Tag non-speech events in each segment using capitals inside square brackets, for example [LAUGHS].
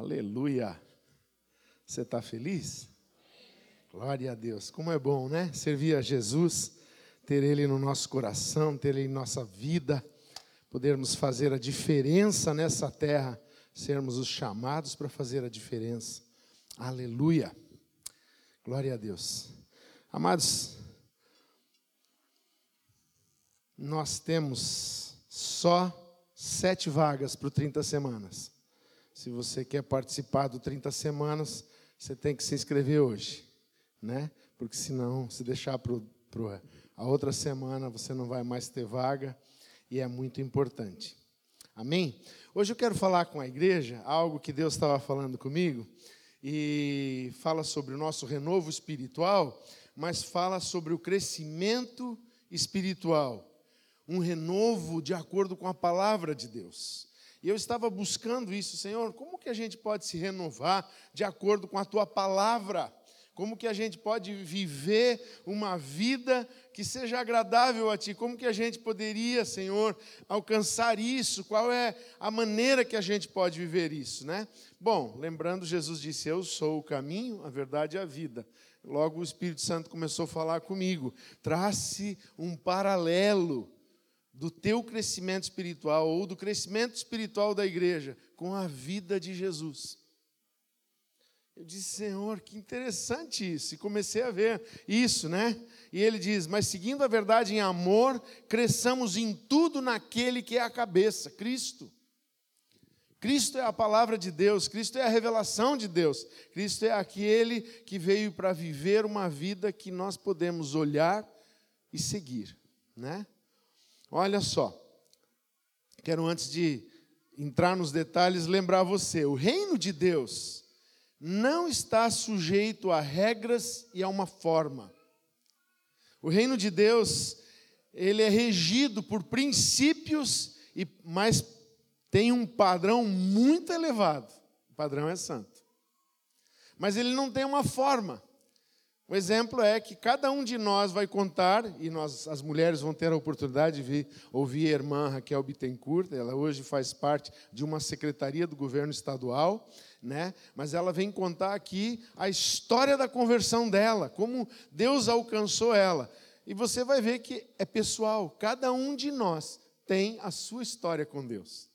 Aleluia. Você está feliz? Glória a Deus. Como é bom, né? Servir a Jesus, ter Ele no nosso coração, ter Ele em nossa vida, podermos fazer a diferença nessa terra, sermos os chamados para fazer a diferença. Aleluia. Glória a Deus. Amados, nós temos só sete vagas para o 30 semanas. Se você quer participar do 30 semanas, você tem que se inscrever hoje, né? Porque senão, se deixar para a outra semana, você não vai mais ter vaga e é muito importante. Amém? Hoje eu quero falar com a igreja algo que Deus estava falando comigo e fala sobre o nosso renovo espiritual, mas fala sobre o crescimento espiritual, um renovo de acordo com a palavra de Deus. E eu estava buscando isso, Senhor, como que a gente pode se renovar de acordo com a tua palavra? Como que a gente pode viver uma vida que seja agradável a ti? Como que a gente poderia, Senhor, alcançar isso? Qual é a maneira que a gente pode viver isso, né? Bom, lembrando, Jesus disse: Eu sou o caminho, a verdade e a vida. Logo o Espírito Santo começou a falar comigo. Trace um paralelo do teu crescimento espiritual ou do crescimento espiritual da igreja com a vida de Jesus. Eu disse, Senhor, que interessante isso. E comecei a ver isso, né? E ele diz: Mas seguindo a verdade em amor, cresçamos em tudo naquele que é a cabeça, Cristo. Cristo é a palavra de Deus, Cristo é a revelação de Deus, Cristo é aquele que veio para viver uma vida que nós podemos olhar e seguir, né? Olha só, quero antes de entrar nos detalhes lembrar você: o reino de Deus não está sujeito a regras e a uma forma. O reino de Deus, ele é regido por princípios, e mas tem um padrão muito elevado. O padrão é santo. Mas ele não tem uma forma. O exemplo é que cada um de nós vai contar, e nós, as mulheres vão ter a oportunidade de vir, ouvir a irmã Raquel Bittencourt, ela hoje faz parte de uma secretaria do governo estadual, né? mas ela vem contar aqui a história da conversão dela, como Deus alcançou ela. E você vai ver que é pessoal, cada um de nós tem a sua história com Deus.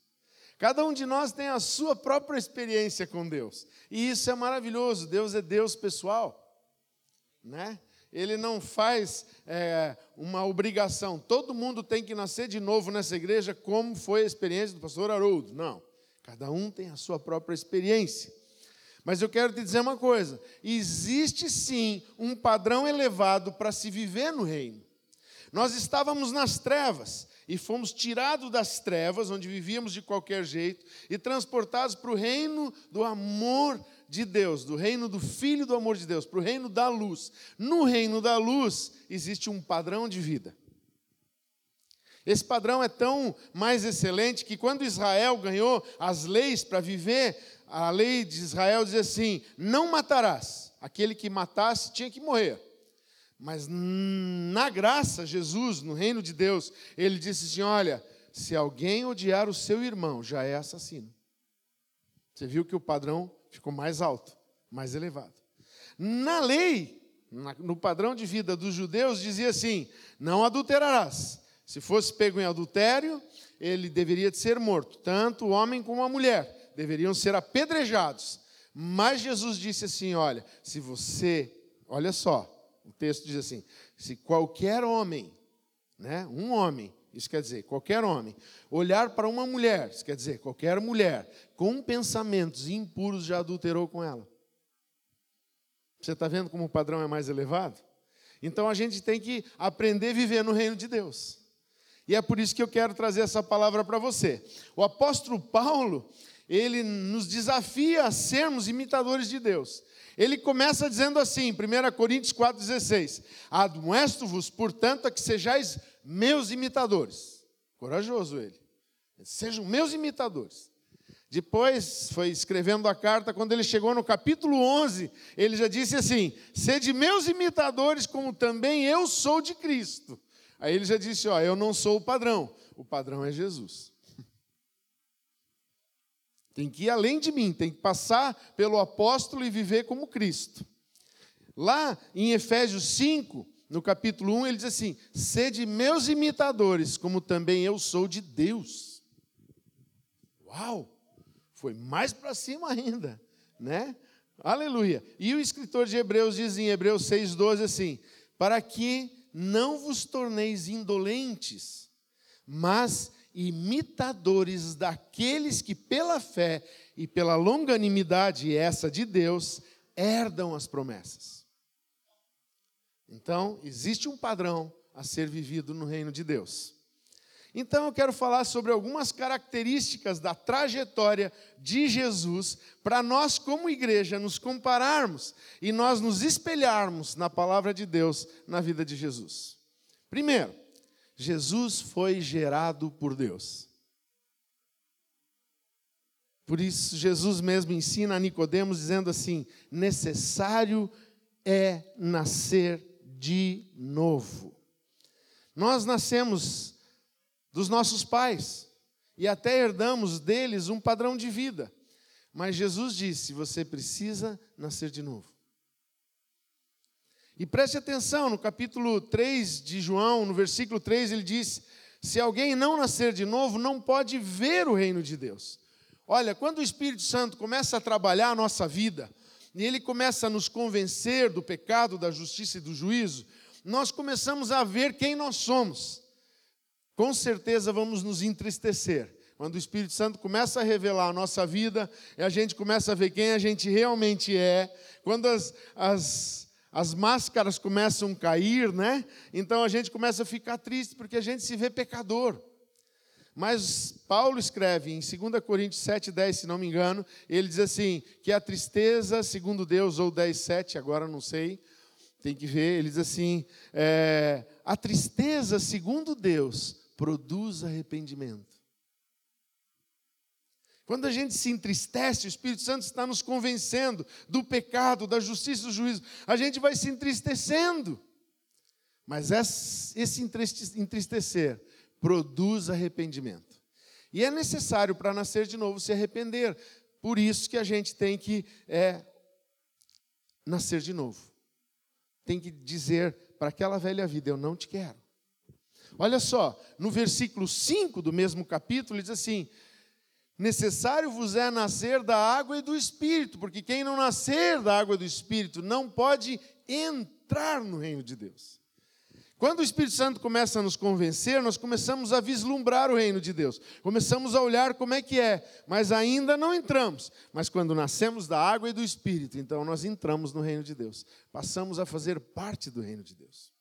Cada um de nós tem a sua própria experiência com Deus. E isso é maravilhoso. Deus é Deus pessoal né? Ele não faz é, uma obrigação. Todo mundo tem que nascer de novo nessa igreja, como foi a experiência do pastor Haroldo. Não. Cada um tem a sua própria experiência. Mas eu quero te dizer uma coisa: existe sim um padrão elevado para se viver no reino. Nós estávamos nas trevas e fomos tirados das trevas, onde vivíamos de qualquer jeito, e transportados para o reino do amor de Deus, do reino do Filho do amor de Deus, para o reino da luz. No reino da luz existe um padrão de vida. Esse padrão é tão mais excelente que quando Israel ganhou as leis para viver, a lei de Israel diz assim: não matarás. Aquele que matasse tinha que morrer. Mas na graça, Jesus, no reino de Deus, ele disse assim: olha, se alguém odiar o seu irmão, já é assassino. Você viu que o padrão ficou mais alto, mais elevado. Na lei, no padrão de vida dos judeus, dizia assim: não adulterarás. Se fosse pego em adultério, ele deveria ser morto. Tanto o homem como a mulher deveriam ser apedrejados. Mas Jesus disse assim: olha, se você, olha só, o texto diz assim: se qualquer homem, né, um homem, isso quer dizer, qualquer homem, olhar para uma mulher, isso quer dizer, qualquer mulher, com pensamentos impuros já adulterou com ela. Você está vendo como o padrão é mais elevado? Então a gente tem que aprender a viver no reino de Deus. E é por isso que eu quero trazer essa palavra para você. O apóstolo Paulo, ele nos desafia a sermos imitadores de Deus. Ele começa dizendo assim, 1 Coríntios 4,16: Admoesto-vos, portanto, a que sejais meus imitadores. Corajoso ele. Sejam meus imitadores. Depois foi escrevendo a carta, quando ele chegou no capítulo 11, ele já disse assim: Sede meus imitadores, como também eu sou de Cristo. Aí ele já disse: Ó, eu não sou o padrão, o padrão é Jesus. Tem que ir além de mim, tem que passar pelo apóstolo e viver como Cristo. Lá em Efésios 5, no capítulo 1, ele diz assim: Sede meus imitadores, como também eu sou de Deus. Uau! Foi mais para cima ainda, né? Aleluia. E o escritor de Hebreus diz em Hebreus 6,12 assim: Para que não vos torneis indolentes, mas imitadores daqueles que pela fé e pela longanimidade essa de Deus herdam as promessas. Então, existe um padrão a ser vivido no reino de Deus. Então, eu quero falar sobre algumas características da trajetória de Jesus para nós, como igreja, nos compararmos e nós nos espelharmos na palavra de Deus na vida de Jesus. Primeiro, Jesus foi gerado por Deus. Por isso, Jesus mesmo ensina a Nicodemos dizendo assim: necessário é nascer de novo. Nós nascemos dos nossos pais e até herdamos deles um padrão de vida. Mas Jesus disse: você precisa nascer de novo. E preste atenção, no capítulo 3 de João, no versículo 3, ele diz: Se alguém não nascer de novo, não pode ver o reino de Deus. Olha, quando o Espírito Santo começa a trabalhar a nossa vida, e ele começa a nos convencer do pecado, da justiça e do juízo, nós começamos a ver quem nós somos. Com certeza vamos nos entristecer. Quando o Espírito Santo começa a revelar a nossa vida, e a gente começa a ver quem a gente realmente é, quando as, as as máscaras começam a cair, né? Então a gente começa a ficar triste porque a gente se vê pecador. Mas Paulo escreve em 2 Coríntios 7, 10, se não me engano, ele diz assim: que a tristeza, segundo Deus, ou 10, 7, agora não sei, tem que ver, ele diz assim: é, a tristeza, segundo Deus, produz arrependimento. Quando a gente se entristece, o Espírito Santo está nos convencendo do pecado, da justiça e do juízo. A gente vai se entristecendo. Mas esse entristecer produz arrependimento. E é necessário para nascer de novo se arrepender. Por isso que a gente tem que é, nascer de novo. Tem que dizer para aquela velha vida: Eu não te quero. Olha só, no versículo 5 do mesmo capítulo, diz assim: Necessário vos é nascer da água e do espírito, porque quem não nascer da água e do espírito não pode entrar no reino de Deus. Quando o Espírito Santo começa a nos convencer, nós começamos a vislumbrar o reino de Deus. Começamos a olhar como é que é, mas ainda não entramos. Mas quando nascemos da água e do Espírito, então nós entramos no reino de Deus. Passamos a fazer parte do reino de Deus.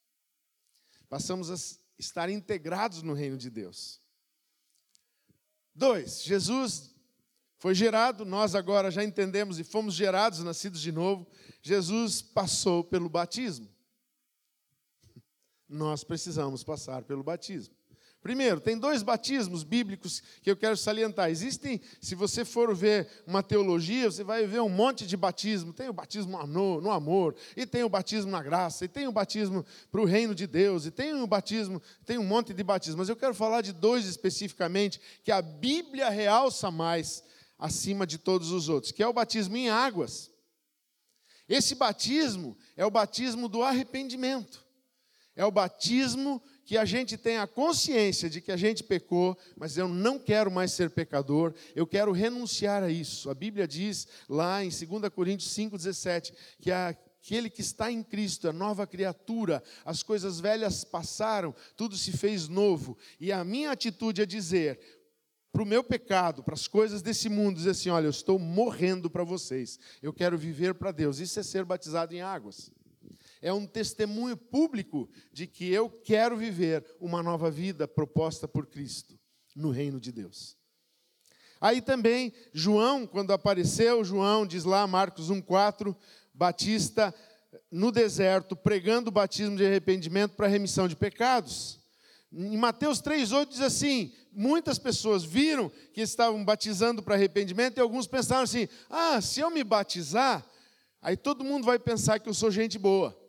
Passamos a estar integrados no reino de Deus. Dois, Jesus foi gerado, nós agora já entendemos e fomos gerados, nascidos de novo. Jesus passou pelo batismo. Nós precisamos passar pelo batismo. Primeiro, tem dois batismos bíblicos que eu quero salientar. Existem, se você for ver uma teologia, você vai ver um monte de batismo. Tem o batismo no amor, e tem o batismo na graça, e tem o batismo para o reino de Deus, e tem o batismo, tem um monte de batismos. Mas eu quero falar de dois especificamente que a Bíblia realça mais acima de todos os outros, que é o batismo em águas. Esse batismo é o batismo do arrependimento. É o batismo que a gente tenha a consciência de que a gente pecou, mas eu não quero mais ser pecador, eu quero renunciar a isso. A Bíblia diz lá em 2 Coríntios 5,17 que aquele que está em Cristo é nova criatura, as coisas velhas passaram, tudo se fez novo. E a minha atitude é dizer para o meu pecado, para as coisas desse mundo, dizer assim: olha, eu estou morrendo para vocês, eu quero viver para Deus. Isso é ser batizado em águas é um testemunho público de que eu quero viver uma nova vida proposta por Cristo no reino de Deus. Aí também, João, quando apareceu, João diz lá, Marcos 1,4, Batista no deserto, pregando o batismo de arrependimento para remissão de pecados. Em Mateus 3,8 diz assim: muitas pessoas viram que estavam batizando para arrependimento, e alguns pensaram assim: ah, se eu me batizar, aí todo mundo vai pensar que eu sou gente boa.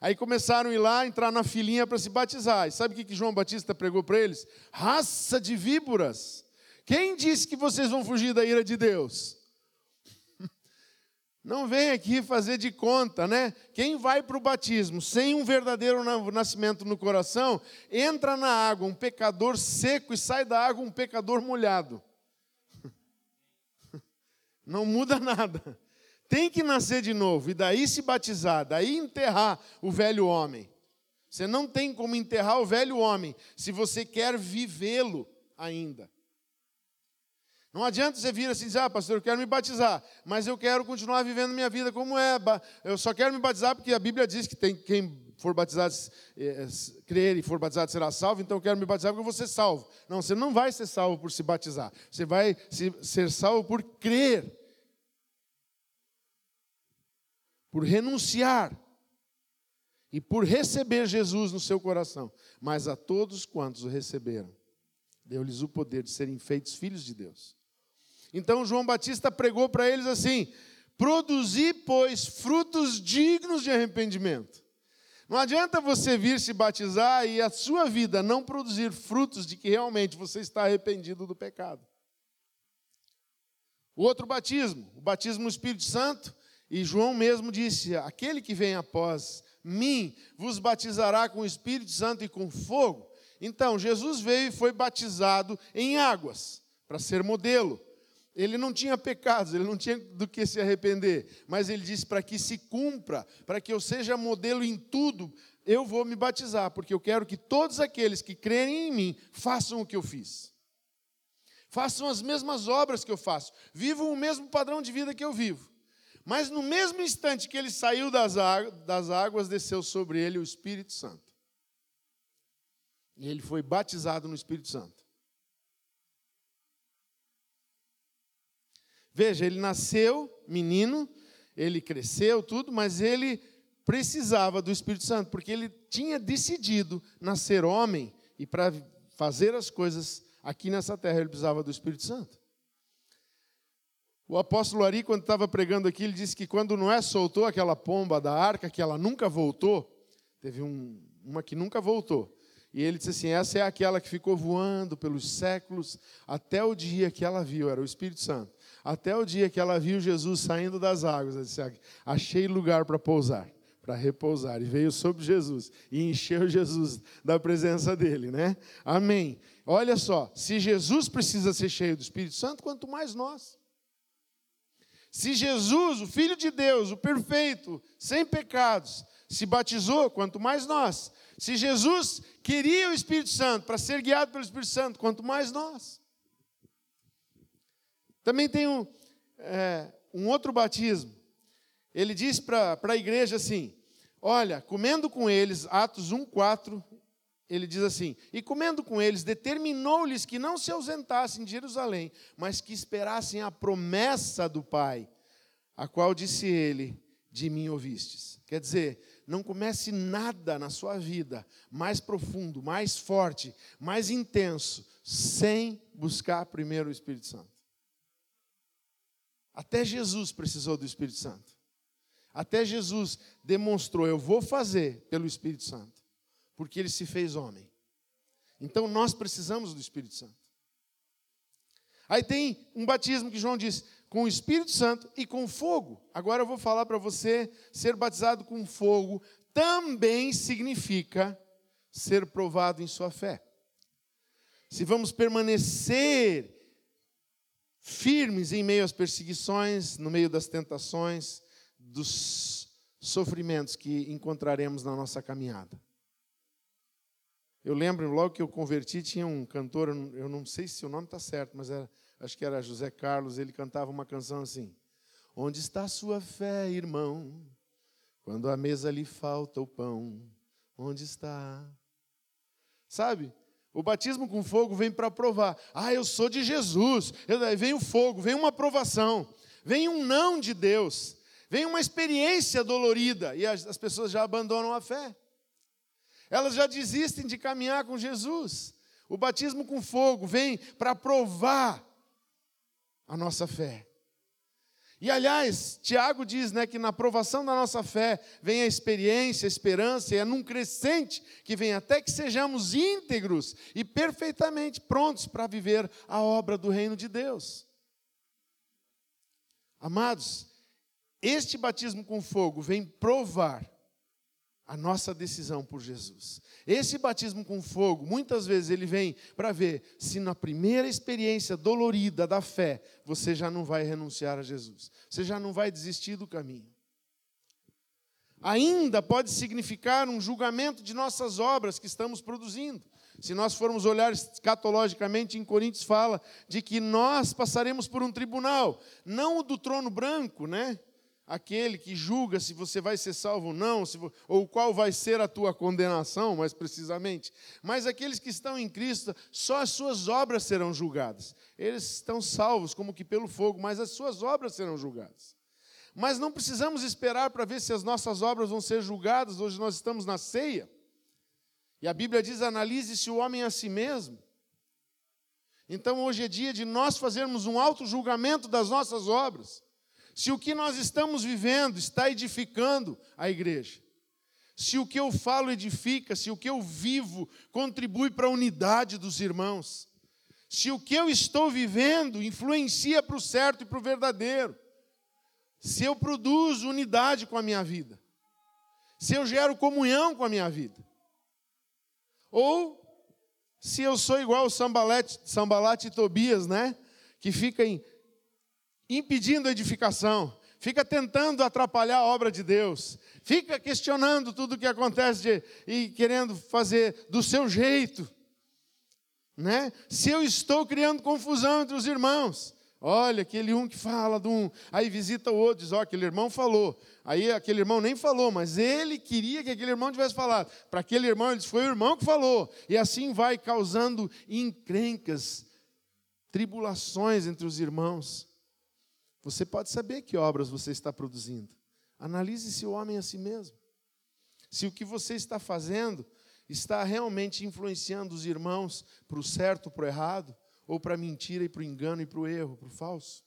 Aí começaram a ir lá, entrar na filinha para se batizar. E sabe o que, João Batista pregou para eles? Raça de víboras. Quem disse que vocês vão fugir da ira de Deus? [LAUGHS] Não vem aqui fazer de conta, né? Quem vai para o batismo sem um verdadeiro nascimento no coração, entra na água um pecador seco e sai da água um pecador molhado. [LAUGHS] Não muda nada. Tem que nascer de novo e daí se batizar, daí enterrar o velho homem. Você não tem como enterrar o velho homem se você quer vivê-lo ainda. Não adianta você vir assim e dizer, ah, pastor, eu quero me batizar, mas eu quero continuar vivendo minha vida como é. Eu só quero me batizar porque a Bíblia diz que tem quem for batizado, é, crer e for batizado será salvo, então eu quero me batizar porque eu vou ser salvo. Não, você não vai ser salvo por se batizar. Você vai ser salvo por crer por renunciar e por receber Jesus no seu coração, mas a todos quantos o receberam, deu-lhes o poder de serem feitos filhos de Deus. Então João Batista pregou para eles assim: produzir, pois, frutos dignos de arrependimento. Não adianta você vir se batizar e a sua vida não produzir frutos de que realmente você está arrependido do pecado. O outro batismo, o batismo no Espírito Santo, e João mesmo disse: Aquele que vem após mim vos batizará com o Espírito Santo e com fogo. Então, Jesus veio e foi batizado em águas, para ser modelo. Ele não tinha pecados, ele não tinha do que se arrepender, mas ele disse: para que se cumpra, para que eu seja modelo em tudo, eu vou me batizar, porque eu quero que todos aqueles que crerem em mim façam o que eu fiz. Façam as mesmas obras que eu faço, vivam o mesmo padrão de vida que eu vivo. Mas no mesmo instante que ele saiu das, das águas, desceu sobre ele o Espírito Santo. E ele foi batizado no Espírito Santo. Veja, ele nasceu menino, ele cresceu, tudo, mas ele precisava do Espírito Santo, porque ele tinha decidido nascer homem e para fazer as coisas aqui nessa terra ele precisava do Espírito Santo. O apóstolo Ari, quando estava pregando aqui, ele disse que quando Noé soltou aquela pomba da arca, que ela nunca voltou, teve um, uma que nunca voltou. E ele disse assim: essa é aquela que ficou voando pelos séculos até o dia que ela viu, era o Espírito Santo. Até o dia que ela viu Jesus saindo das águas, ela disse: achei lugar para pousar, para repousar. E veio sobre Jesus e encheu Jesus da presença dele, né? Amém. Olha só, se Jesus precisa ser cheio do Espírito Santo, quanto mais nós. Se Jesus, o Filho de Deus, o perfeito, sem pecados, se batizou, quanto mais nós. Se Jesus queria o Espírito Santo para ser guiado pelo Espírito Santo, quanto mais nós. Também tem um, é, um outro batismo. Ele diz para a igreja assim: Olha, comendo com eles, Atos 1, 4, ele diz assim: E comendo com eles, determinou-lhes que não se ausentassem de Jerusalém, mas que esperassem a promessa do Pai, a qual disse ele: De mim ouvistes. Quer dizer, não comece nada na sua vida mais profundo, mais forte, mais intenso, sem buscar primeiro o Espírito Santo. Até Jesus precisou do Espírito Santo. Até Jesus demonstrou: Eu vou fazer pelo Espírito Santo porque ele se fez homem. Então nós precisamos do Espírito Santo. Aí tem um batismo que João diz, com o Espírito Santo e com fogo. Agora eu vou falar para você, ser batizado com fogo também significa ser provado em sua fé. Se vamos permanecer firmes em meio às perseguições, no meio das tentações, dos sofrimentos que encontraremos na nossa caminhada. Eu lembro, logo que eu converti, tinha um cantor, eu não sei se o nome está certo, mas era, acho que era José Carlos, ele cantava uma canção assim: Onde está sua fé, irmão? Quando a mesa lhe falta o pão, onde está? Sabe? O batismo com fogo vem para provar. Ah, eu sou de Jesus. Vem o fogo, vem uma aprovação, vem um não de Deus, vem uma experiência dolorida e as pessoas já abandonam a fé. Elas já desistem de caminhar com Jesus. O batismo com fogo vem para provar a nossa fé. E aliás, Tiago diz né, que na aprovação da nossa fé vem a experiência, a esperança, e é num crescente que vem até que sejamos íntegros e perfeitamente prontos para viver a obra do reino de Deus. Amados, este batismo com fogo vem provar a nossa decisão por Jesus. Esse batismo com fogo, muitas vezes ele vem para ver se na primeira experiência dolorida da fé, você já não vai renunciar a Jesus. Você já não vai desistir do caminho. Ainda pode significar um julgamento de nossas obras que estamos produzindo. Se nós formos olhar escatologicamente, em Coríntios fala de que nós passaremos por um tribunal, não o do trono branco, né? Aquele que julga se você vai ser salvo ou não, ou qual vai ser a tua condenação, mais precisamente. Mas aqueles que estão em Cristo, só as suas obras serão julgadas. Eles estão salvos como que pelo fogo, mas as suas obras serão julgadas. Mas não precisamos esperar para ver se as nossas obras vão ser julgadas. Hoje nós estamos na ceia. E a Bíblia diz: analise-se o homem a si mesmo. Então hoje é dia de nós fazermos um auto-julgamento das nossas obras se o que nós estamos vivendo está edificando a igreja, se o que eu falo edifica, se o que eu vivo contribui para a unidade dos irmãos, se o que eu estou vivendo influencia para o certo e para o verdadeiro, se eu produzo unidade com a minha vida, se eu gero comunhão com a minha vida, ou se eu sou igual o Sambalate, Sambalate e Tobias, né? Que fica em impedindo a edificação, fica tentando atrapalhar a obra de Deus, fica questionando tudo o que acontece de, e querendo fazer do seu jeito. Né? Se eu estou criando confusão entre os irmãos, olha, aquele um que fala de um, aí visita o outro, diz: Ó, oh, aquele irmão falou. Aí aquele irmão nem falou, mas ele queria que aquele irmão tivesse falado. Para aquele irmão, ele disse: Foi o irmão que falou. E assim vai causando encrencas, tribulações entre os irmãos. Você pode saber que obras você está produzindo. Analise se o homem é a si mesmo. Se o que você está fazendo está realmente influenciando os irmãos para o certo, para o errado, ou para a mentira e para o engano e para o erro, para o falso.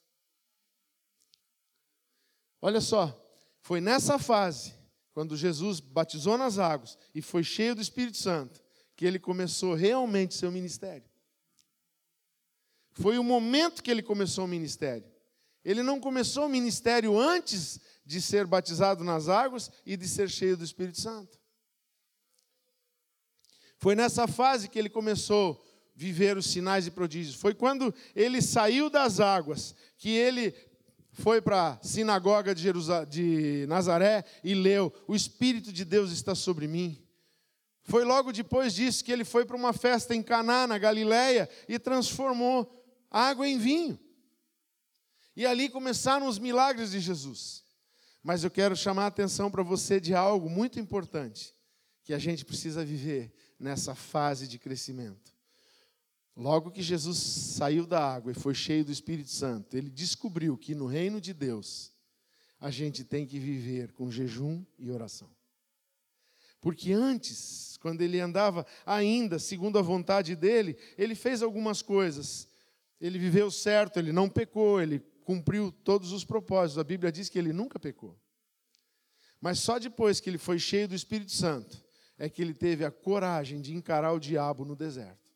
Olha só, foi nessa fase, quando Jesus batizou nas águas e foi cheio do Espírito Santo, que ele começou realmente seu ministério. Foi o momento que ele começou o ministério. Ele não começou o ministério antes de ser batizado nas águas e de ser cheio do Espírito Santo. Foi nessa fase que ele começou a viver os sinais e prodígios. Foi quando ele saiu das águas que ele foi para a sinagoga de, de Nazaré e leu: O Espírito de Deus está sobre mim. Foi logo depois disso que ele foi para uma festa em Caná, na Galiléia, e transformou água em vinho. E ali começaram os milagres de Jesus. Mas eu quero chamar a atenção para você de algo muito importante que a gente precisa viver nessa fase de crescimento. Logo que Jesus saiu da água e foi cheio do Espírito Santo, ele descobriu que no reino de Deus a gente tem que viver com jejum e oração. Porque antes, quando ele andava ainda segundo a vontade dele, ele fez algumas coisas. Ele viveu certo, ele não pecou, ele cumpriu todos os propósitos. A Bíblia diz que ele nunca pecou. Mas só depois que ele foi cheio do Espírito Santo é que ele teve a coragem de encarar o diabo no deserto.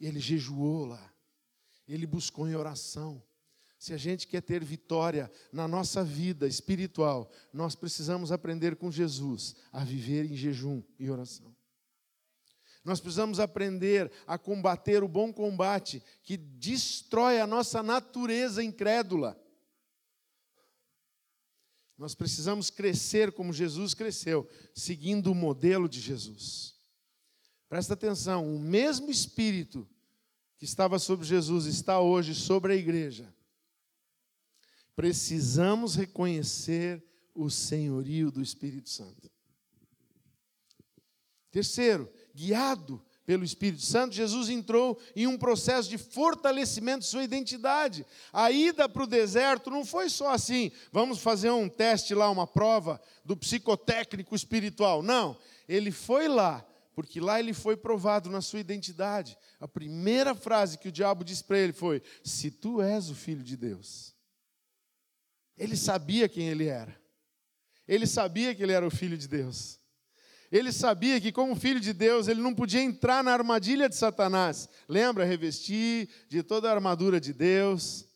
Ele jejuou lá. Ele buscou em oração. Se a gente quer ter vitória na nossa vida espiritual, nós precisamos aprender com Jesus a viver em jejum e oração. Nós precisamos aprender a combater o bom combate que destrói a nossa natureza incrédula. Nós precisamos crescer como Jesus cresceu, seguindo o modelo de Jesus. Presta atenção, o mesmo Espírito que estava sobre Jesus está hoje sobre a igreja. Precisamos reconhecer o senhorio do Espírito Santo. Terceiro, guiado pelo Espírito Santo, Jesus entrou em um processo de fortalecimento de sua identidade. A ida para o deserto não foi só assim, vamos fazer um teste lá, uma prova do psicotécnico espiritual. Não, ele foi lá, porque lá ele foi provado na sua identidade. A primeira frase que o diabo disse para ele foi: Se tu és o filho de Deus. Ele sabia quem ele era. Ele sabia que ele era o filho de Deus. Ele sabia que, como filho de Deus, ele não podia entrar na armadilha de Satanás. Lembra? Revestir de toda a armadura de Deus,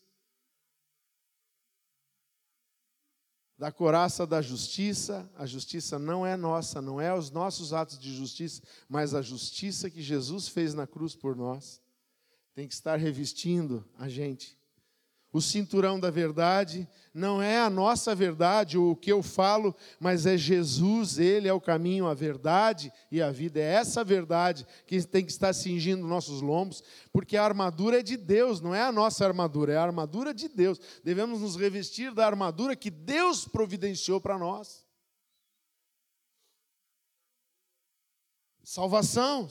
da coraça da justiça. A justiça não é nossa, não é os nossos atos de justiça, mas a justiça que Jesus fez na cruz por nós. Tem que estar revestindo a gente. O cinturão da verdade não é a nossa verdade ou o que eu falo, mas é Jesus, Ele é o caminho, a verdade e a vida. É essa verdade que tem que estar cingindo nossos lombos, porque a armadura é de Deus, não é a nossa armadura, é a armadura de Deus. Devemos nos revestir da armadura que Deus providenciou para nós. Salvação,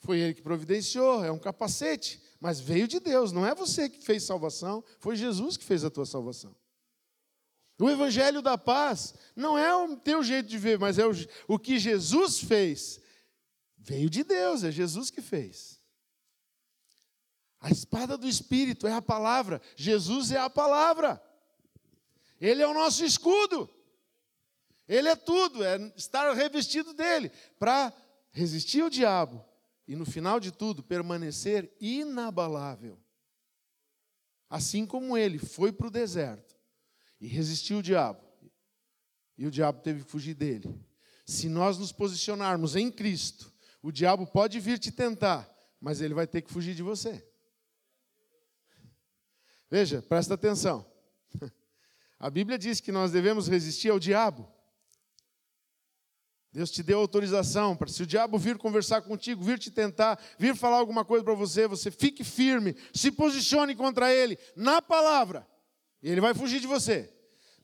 foi Ele que providenciou, é um capacete. Mas veio de Deus, não é você que fez salvação, foi Jesus que fez a tua salvação. O evangelho da paz não é o teu jeito de ver, mas é o, o que Jesus fez. Veio de Deus, é Jesus que fez. A espada do Espírito é a palavra, Jesus é a palavra. Ele é o nosso escudo. Ele é tudo, é estar revestido dele para resistir ao diabo e no final de tudo permanecer inabalável. Assim como ele foi para o deserto e resistiu o diabo, e o diabo teve que fugir dele. Se nós nos posicionarmos em Cristo, o diabo pode vir te tentar, mas ele vai ter que fugir de você. Veja, presta atenção. [LAUGHS] A Bíblia diz que nós devemos resistir ao diabo. Deus te deu autorização para, se o diabo vir conversar contigo, vir te tentar, vir falar alguma coisa para você, você fique firme, se posicione contra ele na palavra, e ele vai fugir de você.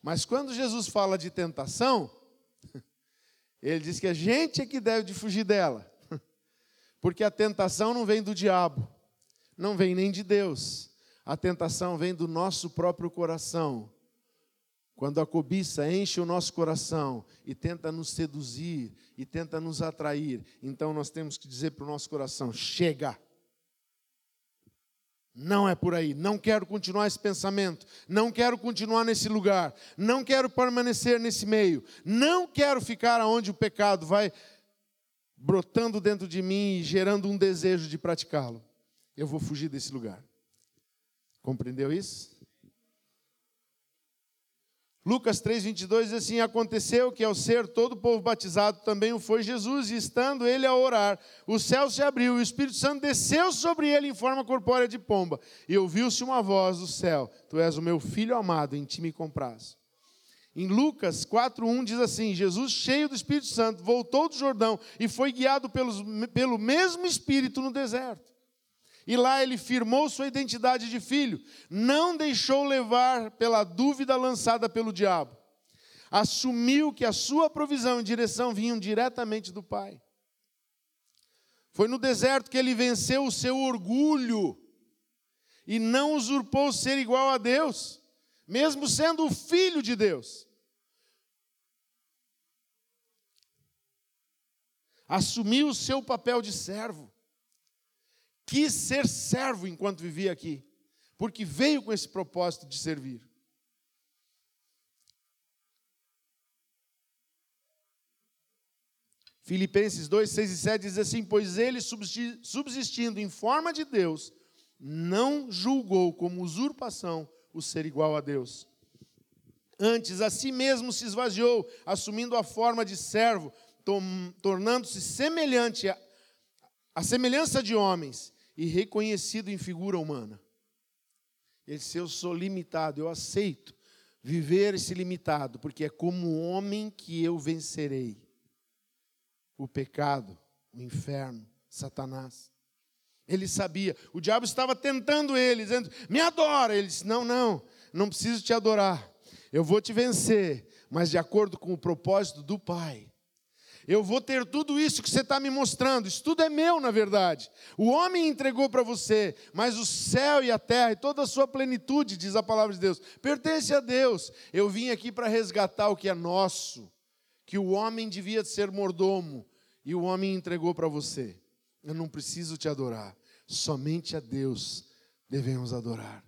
Mas quando Jesus fala de tentação, [LAUGHS] ele diz que a gente é que deve de fugir dela, [LAUGHS] porque a tentação não vem do diabo, não vem nem de Deus, a tentação vem do nosso próprio coração quando a cobiça enche o nosso coração e tenta nos seduzir e tenta nos atrair, então nós temos que dizer para o nosso coração: chega. Não é por aí. Não quero continuar esse pensamento. Não quero continuar nesse lugar. Não quero permanecer nesse meio. Não quero ficar onde o pecado vai brotando dentro de mim e gerando um desejo de praticá-lo. Eu vou fugir desse lugar. Compreendeu isso? Lucas 3, 22 diz assim: Aconteceu que ao ser todo o povo batizado, também o foi Jesus, e estando ele a orar, o céu se abriu, e o Espírito Santo desceu sobre ele em forma corpórea de pomba, e ouviu-se uma voz do céu: Tu és o meu filho amado, em ti me compraz. Em Lucas 4:1 diz assim: Jesus, cheio do Espírito Santo, voltou do Jordão e foi guiado pelos, pelo mesmo Espírito no deserto e lá ele firmou sua identidade de filho, não deixou levar pela dúvida lançada pelo diabo. Assumiu que a sua provisão e direção vinham diretamente do Pai. Foi no deserto que ele venceu o seu orgulho e não usurpou ser igual a Deus, mesmo sendo o filho de Deus. Assumiu o seu papel de servo quis ser servo enquanto vivia aqui, porque veio com esse propósito de servir. Filipenses 2, 6 e 7 diz assim: Pois ele, subsistindo em forma de Deus, não julgou como usurpação o ser igual a Deus. Antes, a si mesmo se esvaziou, assumindo a forma de servo, tornando-se semelhante a semelhança de homens e reconhecido em figura humana. Ele disse: Eu sou limitado, eu aceito viver esse limitado, porque é como homem que eu vencerei o pecado, o inferno, Satanás. Ele sabia, o diabo estava tentando ele, dizendo: Me adora. Ele disse: Não, não, não preciso te adorar. Eu vou te vencer, mas de acordo com o propósito do Pai. Eu vou ter tudo isso que você está me mostrando. Isso tudo é meu, na verdade. O homem entregou para você, mas o céu e a terra e toda a sua plenitude, diz a palavra de Deus, pertence a Deus. Eu vim aqui para resgatar o que é nosso, que o homem devia ser mordomo e o homem entregou para você. Eu não preciso te adorar, somente a Deus devemos adorar.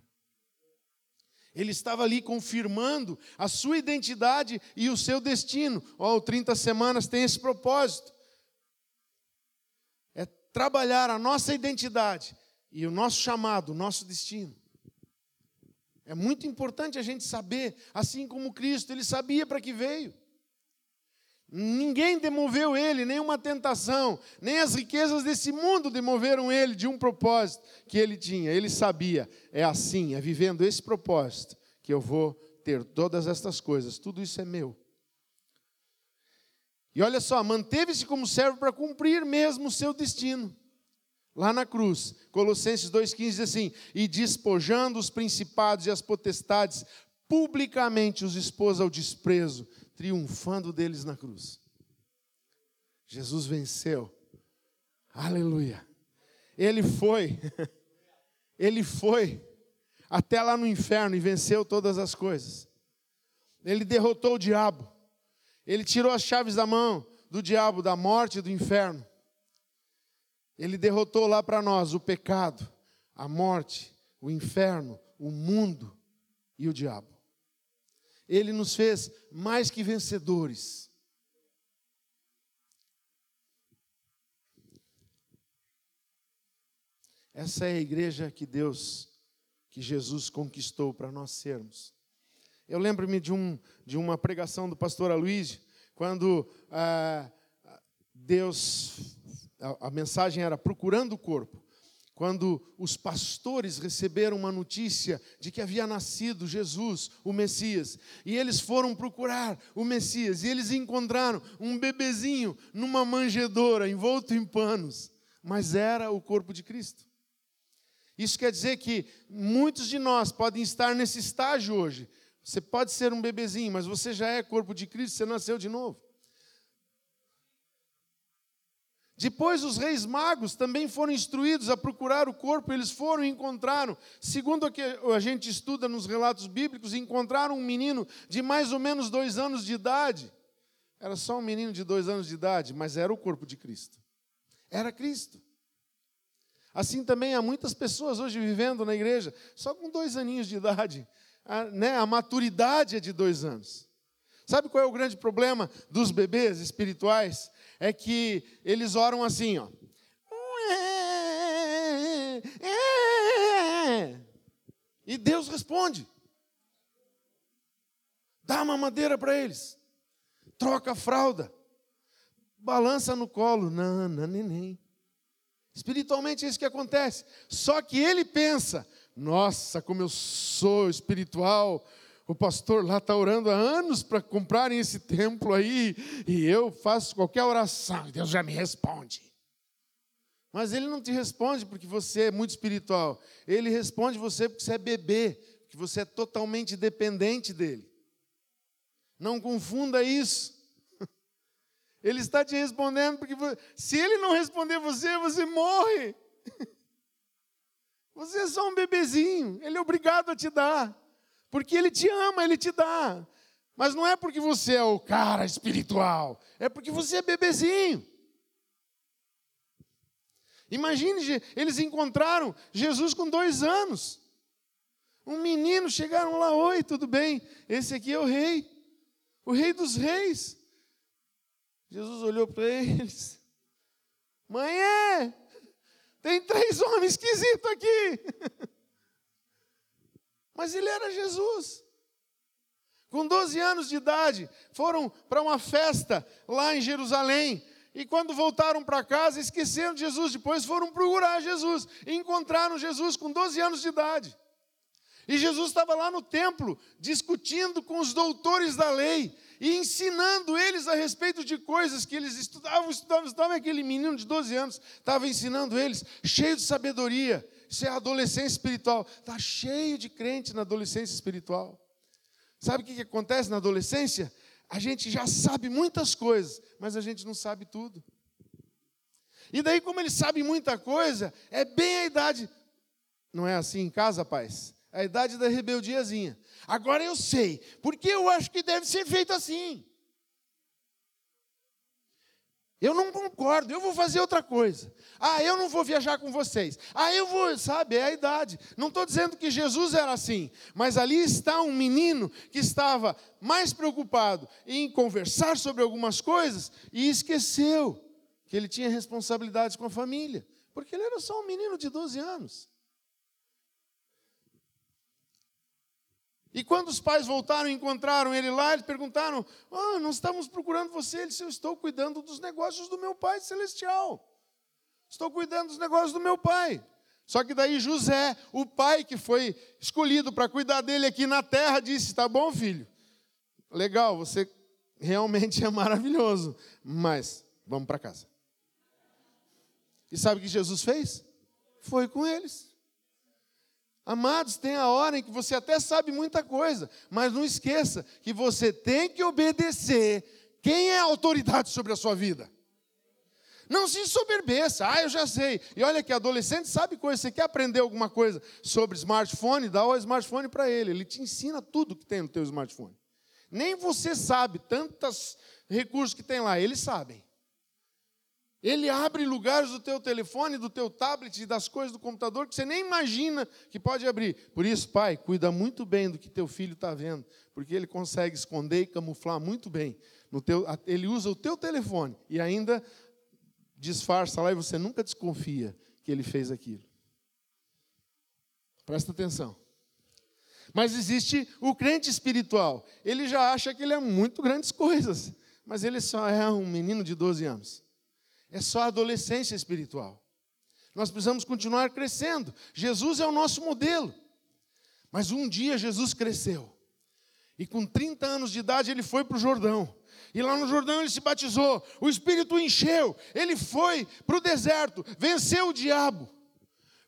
Ele estava ali confirmando a sua identidade e o seu destino. Ó, oh, 30 semanas tem esse propósito. É trabalhar a nossa identidade e o nosso chamado, o nosso destino. É muito importante a gente saber, assim como Cristo, ele sabia para que veio. Ninguém demoveu ele, nenhuma tentação, nem as riquezas desse mundo demoveram ele de um propósito que ele tinha. Ele sabia, é assim, é vivendo esse propósito que eu vou ter todas estas coisas, tudo isso é meu. E olha só, manteve-se como servo para cumprir mesmo o seu destino. Lá na cruz, Colossenses 2,15 diz assim: E despojando os principados e as potestades, publicamente os expôs ao desprezo, triunfando deles na cruz. Jesus venceu. Aleluia. Ele foi, [LAUGHS] ele foi até lá no inferno e venceu todas as coisas. Ele derrotou o diabo. Ele tirou as chaves da mão do diabo, da morte e do inferno. Ele derrotou lá para nós o pecado, a morte, o inferno, o mundo e o diabo. Ele nos fez mais que vencedores. Essa é a igreja que Deus, que Jesus conquistou para nós sermos. Eu lembro-me de, um, de uma pregação do pastor Aloysio, quando ah, Deus, a, a mensagem era procurando o corpo quando os pastores receberam uma notícia de que havia nascido Jesus, o Messias, e eles foram procurar o Messias, e eles encontraram um bebezinho numa manjedoura, envolto em panos, mas era o corpo de Cristo. Isso quer dizer que muitos de nós podem estar nesse estágio hoje. Você pode ser um bebezinho, mas você já é corpo de Cristo, você nasceu de novo. Depois os reis magos também foram instruídos a procurar o corpo, eles foram e encontraram, segundo o que a gente estuda nos relatos bíblicos, encontraram um menino de mais ou menos dois anos de idade. Era só um menino de dois anos de idade, mas era o corpo de Cristo. Era Cristo. Assim também há muitas pessoas hoje vivendo na igreja, só com dois aninhos de idade. A, né, a maturidade é de dois anos. Sabe qual é o grande problema dos bebês espirituais? É que eles oram assim, ó. E Deus responde. Dá uma madeira para eles. Troca a fralda. Balança no colo. Não, neném. Espiritualmente é isso que acontece. Só que ele pensa: nossa, como eu sou espiritual, o pastor lá está orando há anos para comprarem esse templo aí, e eu faço qualquer oração, e Deus já me responde. Mas ele não te responde porque você é muito espiritual. Ele responde você porque você é bebê, porque você é totalmente dependente dele. Não confunda isso. [LAUGHS] Ele está te respondendo porque se ele não responder você, você morre. [LAUGHS] Você é só um bebezinho, ele é obrigado a te dar. Porque Ele te ama, Ele te dá. Mas não é porque você é o cara espiritual, é porque você é bebezinho. Imagine, eles encontraram Jesus com dois anos. Um menino, chegaram lá, oi, tudo bem? Esse aqui é o rei, o rei dos reis. Jesus olhou para eles. Mãe, é, tem três homens esquisitos aqui. [LAUGHS] Mas ele era Jesus. Com 12 anos de idade, foram para uma festa lá em Jerusalém. E quando voltaram para casa, esqueceram de Jesus. Depois foram procurar Jesus. E encontraram Jesus com 12 anos de idade. E Jesus estava lá no templo, discutindo com os doutores da lei e ensinando eles a respeito de coisas que eles estudavam, estudavam, estudavam. Aquele menino de 12 anos estava ensinando eles, cheio de sabedoria. Isso é adolescência espiritual. Está cheio de crente na adolescência espiritual. Sabe o que, que acontece na adolescência? A gente já sabe muitas coisas, mas a gente não sabe tudo. E daí, como ele sabe muita coisa, é bem a idade. Não é assim em casa, pais? A idade da rebeldiazinha. Agora eu sei, porque eu acho que deve ser feito assim. Eu não concordo, eu vou fazer outra coisa. Ah, eu não vou viajar com vocês. Ah, eu vou, sabe, é a idade. Não estou dizendo que Jesus era assim, mas ali está um menino que estava mais preocupado em conversar sobre algumas coisas e esqueceu que ele tinha responsabilidades com a família, porque ele era só um menino de 12 anos. E quando os pais voltaram e encontraram ele lá, eles perguntaram: oh, Nós estamos procurando você. Ele disse: Eu estou cuidando dos negócios do meu pai celestial. Estou cuidando dos negócios do meu pai. Só que daí José, o pai que foi escolhido para cuidar dele aqui na terra, disse: Tá bom, filho, legal, você realmente é maravilhoso, mas vamos para casa. E sabe o que Jesus fez? Foi com eles. Amados, tem a hora em que você até sabe muita coisa, mas não esqueça que você tem que obedecer quem é a autoridade sobre a sua vida. Não se soberbeça, ah, eu já sei. E olha que adolescente sabe coisa, você quer aprender alguma coisa sobre smartphone, dá o smartphone para ele, ele te ensina tudo que tem no teu smartphone. Nem você sabe tantos recursos que tem lá, eles sabem. Ele abre lugares do teu telefone, do teu tablet e das coisas do computador que você nem imagina que pode abrir. Por isso, pai, cuida muito bem do que teu filho está vendo, porque ele consegue esconder e camuflar muito bem. Teu, ele usa o teu telefone e ainda disfarça lá e você nunca desconfia que ele fez aquilo. Presta atenção. Mas existe o crente espiritual. Ele já acha que ele é muito grandes coisas, mas ele só é um menino de 12 anos é só adolescência espiritual. Nós precisamos continuar crescendo. Jesus é o nosso modelo. Mas um dia Jesus cresceu. E com 30 anos de idade ele foi para o Jordão. E lá no Jordão ele se batizou. O Espírito encheu. Ele foi para o deserto, venceu o diabo.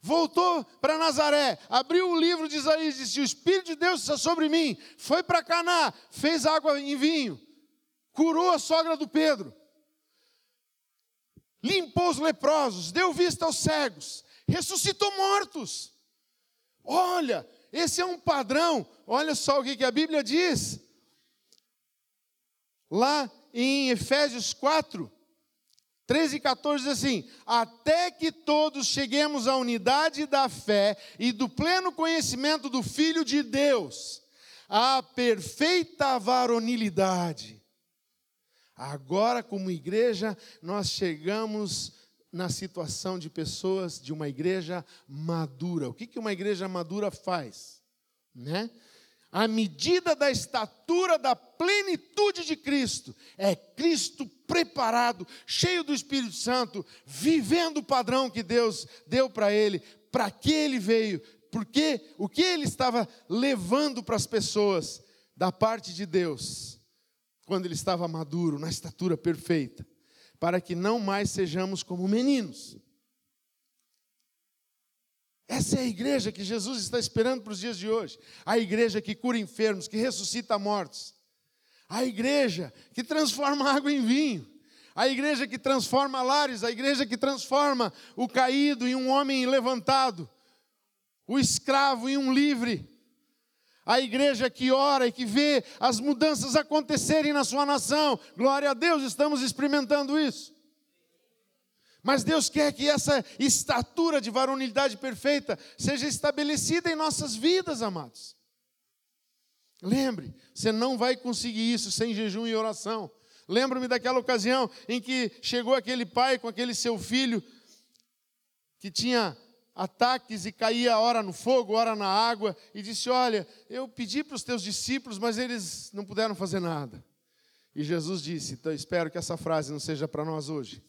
Voltou para Nazaré, abriu o livro de Isaías e disse: O Espírito de Deus está sobre mim. Foi para Caná, fez água em vinho, curou a sogra do Pedro limpou os leprosos, deu vista aos cegos, ressuscitou mortos. Olha, esse é um padrão. Olha só o que a Bíblia diz. Lá em Efésios 4, 13 e 14 diz assim: Até que todos cheguemos à unidade da fé e do pleno conhecimento do Filho de Deus, à perfeita varonilidade Agora, como igreja, nós chegamos na situação de pessoas de uma igreja madura. O que, uma igreja madura faz? Né? A medida da estatura da plenitude de Cristo é Cristo preparado, cheio do Espírito Santo, vivendo o padrão que Deus deu para ele, para que ele veio, porque o que ele estava levando para as pessoas da parte de Deus quando ele estava maduro, na estatura perfeita, para que não mais sejamos como meninos. Essa é a igreja que Jesus está esperando para os dias de hoje. A igreja que cura enfermos, que ressuscita mortos. A igreja que transforma água em vinho. A igreja que transforma lares, a igreja que transforma o caído em um homem levantado, o escravo em um livre a igreja que ora e que vê as mudanças acontecerem na sua nação. Glória a Deus, estamos experimentando isso. Mas Deus quer que essa estatura de varonilidade perfeita seja estabelecida em nossas vidas, amados. Lembre, você não vai conseguir isso sem jejum e oração. Lembro-me daquela ocasião em que chegou aquele pai com aquele seu filho que tinha ataques e caía ora no fogo, ora na água, e disse: Olha, eu pedi para os teus discípulos, mas eles não puderam fazer nada. E Jesus disse: Então espero que essa frase não seja para nós hoje.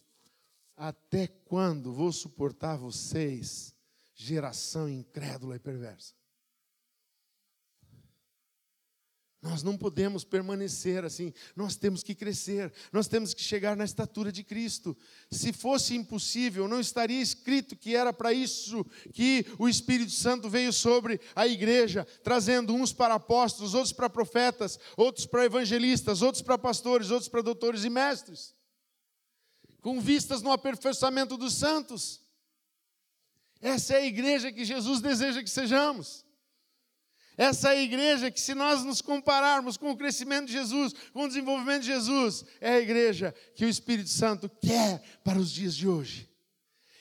Até quando vou suportar vocês, geração incrédula e perversa? Nós não podemos permanecer assim, nós temos que crescer, nós temos que chegar na estatura de Cristo. Se fosse impossível, não estaria escrito que era para isso que o Espírito Santo veio sobre a igreja, trazendo uns para apóstolos, outros para profetas, outros para evangelistas, outros para pastores, outros para doutores e mestres, com vistas no aperfeiçoamento dos santos. Essa é a igreja que Jesus deseja que sejamos. Essa é a igreja que, se nós nos compararmos com o crescimento de Jesus, com o desenvolvimento de Jesus, é a igreja que o Espírito Santo quer para os dias de hoje.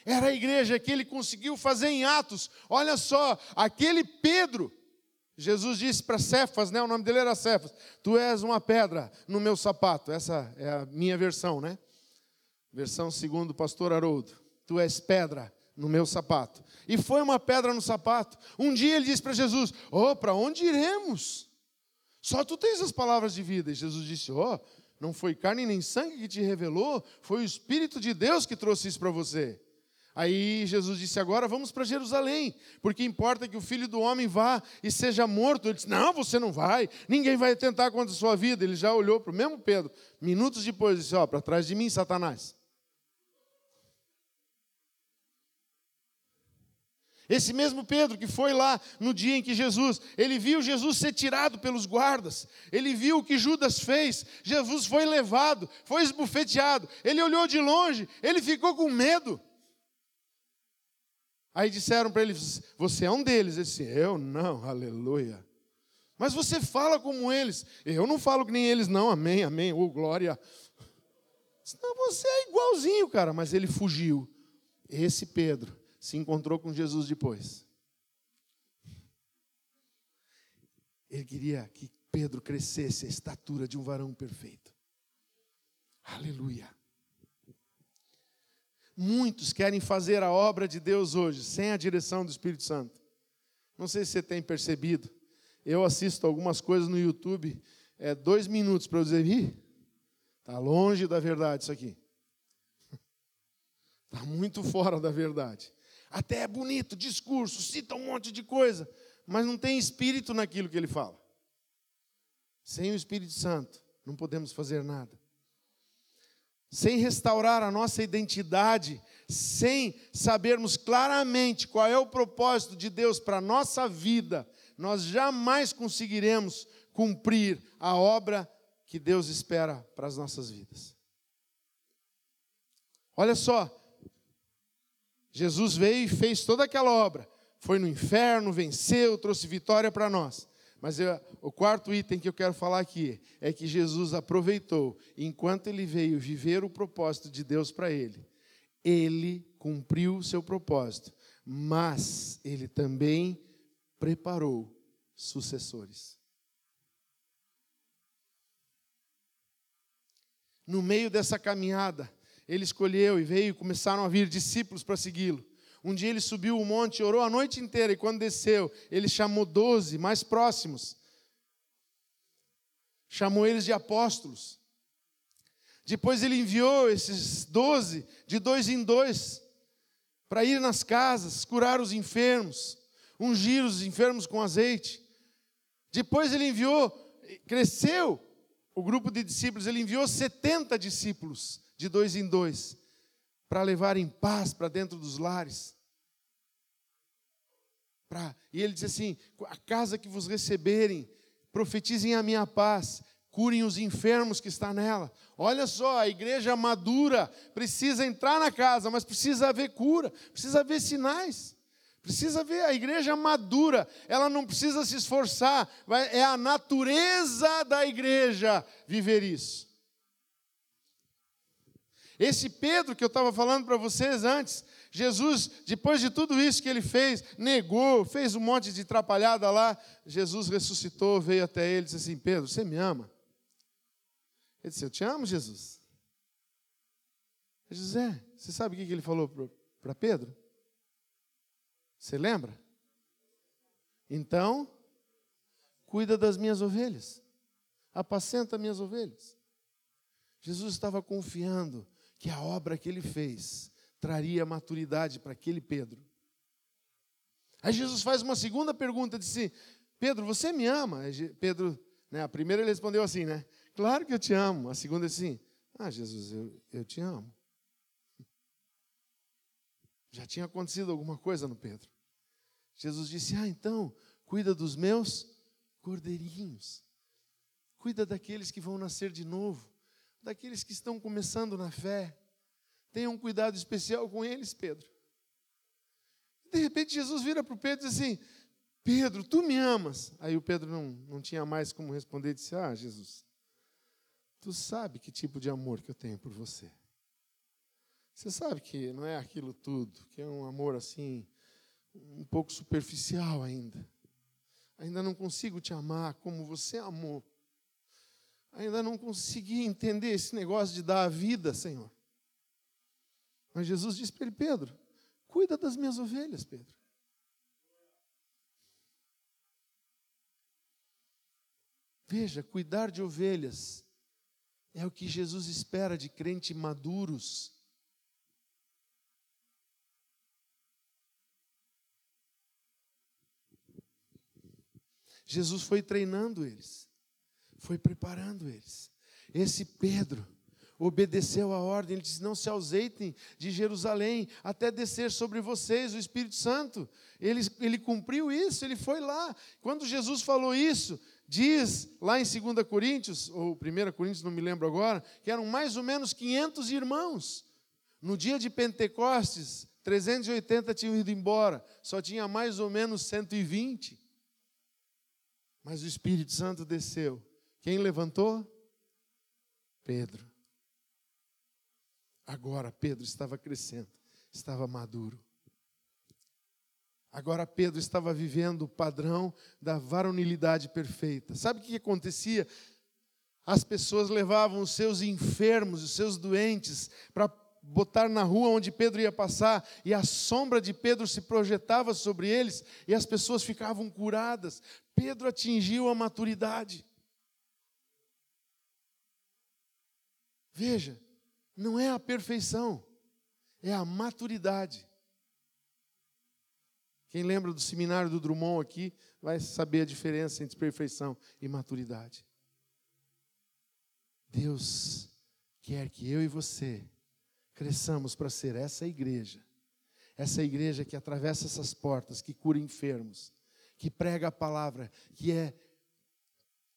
Era a igreja que ele conseguiu fazer em Atos. Olha só, aquele Pedro, Jesus disse para Cefas, né? O nome dele era Cefas. Tu és uma pedra no meu sapato. Essa é a minha versão, né? Versão segundo o pastor Haroldo. Tu és pedra no meu sapato. E foi uma pedra no sapato. Um dia ele disse para Jesus: Oh, para onde iremos? Só tu tens as palavras de vida. E Jesus disse: Oh, não foi carne nem sangue que te revelou, foi o Espírito de Deus que trouxe isso para você. Aí Jesus disse: Agora vamos para Jerusalém, porque importa que o filho do homem vá e seja morto. Ele disse: Não, você não vai, ninguém vai tentar contra a sua vida. Ele já olhou para o mesmo Pedro, minutos depois, disse: Ó, para trás de mim, Satanás. Esse mesmo Pedro que foi lá no dia em que Jesus, ele viu Jesus ser tirado pelos guardas, ele viu o que Judas fez, Jesus foi levado, foi esbufeteado, ele olhou de longe, ele ficou com medo. Aí disseram para ele: Você é um deles. Ele disse: Eu não, aleluia. Mas você fala como eles. Eu não falo que nem eles, não. Amém, amém. Oh, glória. Você é igualzinho, cara. Mas ele fugiu. Esse Pedro se encontrou com Jesus depois. Ele queria que Pedro crescesse a estatura de um varão perfeito. Aleluia. Muitos querem fazer a obra de Deus hoje sem a direção do Espírito Santo. Não sei se você tem percebido. Eu assisto algumas coisas no YouTube, é dois minutos para eu dizer, ih, está longe da verdade isso aqui. Está [LAUGHS] muito fora da verdade. Até é bonito, discurso, cita um monte de coisa, mas não tem espírito naquilo que ele fala. Sem o Espírito Santo, não podemos fazer nada. Sem restaurar a nossa identidade, sem sabermos claramente qual é o propósito de Deus para a nossa vida, nós jamais conseguiremos cumprir a obra que Deus espera para as nossas vidas. Olha só, Jesus veio e fez toda aquela obra. Foi no inferno, venceu, trouxe vitória para nós. Mas eu, o quarto item que eu quero falar aqui é que Jesus aproveitou, enquanto ele veio viver o propósito de Deus para ele, ele cumpriu o seu propósito, mas ele também preparou sucessores. No meio dessa caminhada, ele escolheu e veio começaram a vir discípulos para segui-lo. Um dia ele subiu o monte, orou a noite inteira e quando desceu, ele chamou doze mais próximos. Chamou eles de apóstolos. Depois ele enviou esses doze, de dois em dois, para ir nas casas, curar os enfermos, ungir os enfermos com azeite. Depois ele enviou, cresceu o grupo de discípulos, ele enviou 70 discípulos de dois em dois, para levar em paz para dentro dos lares. Pra, e ele diz assim: a casa que vos receberem, profetizem a minha paz, curem os enfermos que está nela. Olha só, a igreja madura precisa entrar na casa, mas precisa haver cura, precisa haver sinais. Precisa ver a igreja madura, ela não precisa se esforçar, é a natureza da igreja viver isso. Esse Pedro que eu estava falando para vocês antes, Jesus, depois de tudo isso que ele fez, negou, fez um monte de atrapalhada lá, Jesus ressuscitou, veio até ele e disse assim: Pedro, você me ama? Ele disse: Eu te amo, Jesus. José, você sabe o que ele falou para Pedro? Você lembra? Então, cuida das minhas ovelhas, apacenta minhas ovelhas. Jesus estava confiando que a obra que ele fez traria maturidade para aquele Pedro. Aí Jesus faz uma segunda pergunta, disse: Pedro, você me ama? Pedro, né, a primeira ele respondeu assim, né? Claro que eu te amo. A segunda assim: Ah, Jesus, eu, eu te amo. [LAUGHS] Já tinha acontecido alguma coisa no Pedro. Jesus disse: Ah, então, cuida dos meus cordeirinhos. Cuida daqueles que vão nascer de novo daqueles que estão começando na fé. Tenha um cuidado especial com eles, Pedro. De repente, Jesus vira para o Pedro e diz assim: Pedro, tu me amas? Aí o Pedro não, não tinha mais como responder, disse: Ah, Jesus, tu sabe que tipo de amor que eu tenho por você. Você sabe que não é aquilo tudo, que é um amor assim, um pouco superficial ainda. Ainda não consigo te amar como você amou. Ainda não consegui entender esse negócio de dar a vida, Senhor. Mas Jesus disse para ele: Pedro, cuida das minhas ovelhas, Pedro. Veja, cuidar de ovelhas é o que Jesus espera de crentes maduros. Jesus foi treinando eles, foi preparando eles. Esse Pedro obedeceu a ordem, ele disse: Não se ausentem de Jerusalém até descer sobre vocês o Espírito Santo. Ele, ele cumpriu isso, ele foi lá. Quando Jesus falou isso, diz lá em 2 Coríntios, ou 1 Coríntios, não me lembro agora, que eram mais ou menos 500 irmãos. No dia de Pentecostes, 380 tinham ido embora, só tinha mais ou menos 120. Mas o Espírito Santo desceu. Quem levantou? Pedro. Agora Pedro estava crescendo, estava maduro. Agora Pedro estava vivendo o padrão da varonilidade perfeita. Sabe o que acontecia? As pessoas levavam os seus enfermos, os seus doentes, para botar na rua onde Pedro ia passar, e a sombra de Pedro se projetava sobre eles, e as pessoas ficavam curadas. Pedro atingiu a maturidade. Veja, não é a perfeição, é a maturidade. Quem lembra do seminário do Drummond aqui vai saber a diferença entre perfeição e maturidade. Deus quer que eu e você cresçamos para ser essa igreja, essa igreja que atravessa essas portas, que cura enfermos, que prega a palavra, que é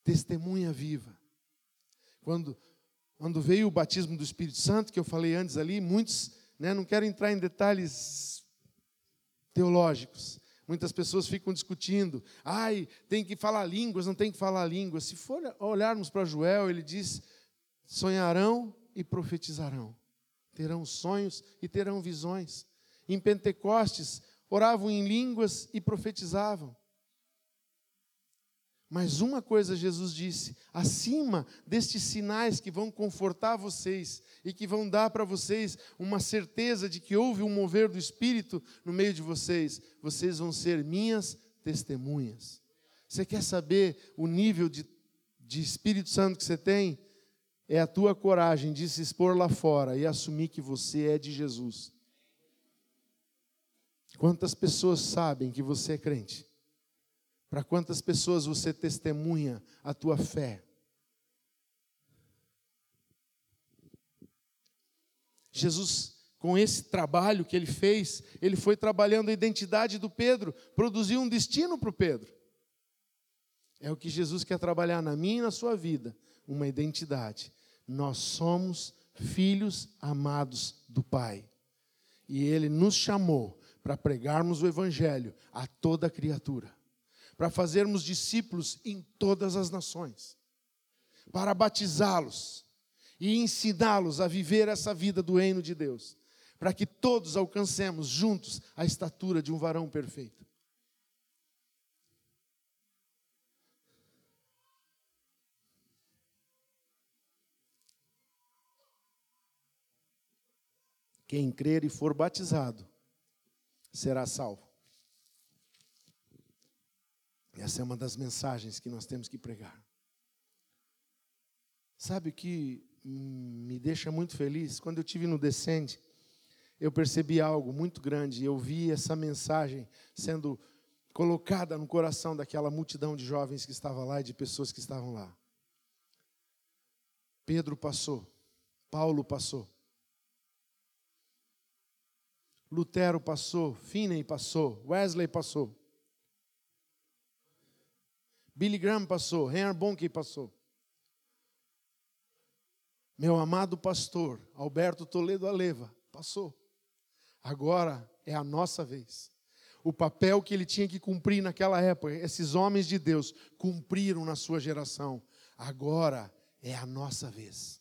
testemunha viva. Quando quando veio o batismo do Espírito Santo, que eu falei antes ali, muitos, né, não quero entrar em detalhes teológicos. Muitas pessoas ficam discutindo, ai, tem que falar línguas, não tem que falar línguas. Se for olharmos para Joel, ele diz: sonharão e profetizarão, terão sonhos e terão visões. Em Pentecostes, oravam em línguas e profetizavam. Mas uma coisa Jesus disse: acima destes sinais que vão confortar vocês e que vão dar para vocês uma certeza de que houve um mover do Espírito no meio de vocês, vocês vão ser minhas testemunhas. Você quer saber o nível de, de Espírito Santo que você tem? É a tua coragem de se expor lá fora e assumir que você é de Jesus. Quantas pessoas sabem que você é crente? Para quantas pessoas você testemunha a tua fé? Jesus, com esse trabalho que ele fez, ele foi trabalhando a identidade do Pedro, produziu um destino para o Pedro. É o que Jesus quer trabalhar na minha e na sua vida, uma identidade. Nós somos filhos amados do Pai. E ele nos chamou para pregarmos o Evangelho a toda criatura para fazermos discípulos em todas as nações, para batizá-los e ensiná-los a viver essa vida do reino de Deus, para que todos alcancemos juntos a estatura de um varão perfeito. Quem crer e for batizado será salvo. Essa é uma das mensagens que nós temos que pregar. Sabe o que me deixa muito feliz? Quando eu tive no Descende, eu percebi algo muito grande. Eu vi essa mensagem sendo colocada no coração daquela multidão de jovens que estava lá e de pessoas que estavam lá. Pedro passou, Paulo passou, Lutero passou, Finney passou, Wesley passou. Billy Graham passou, Henry Bonke passou. Meu amado pastor, Alberto Toledo Aleva, passou. Agora é a nossa vez. o papel que ele tinha que cumprir naquela época. Esses homens de Deus cumpriram na sua geração. Agora é a nossa vez.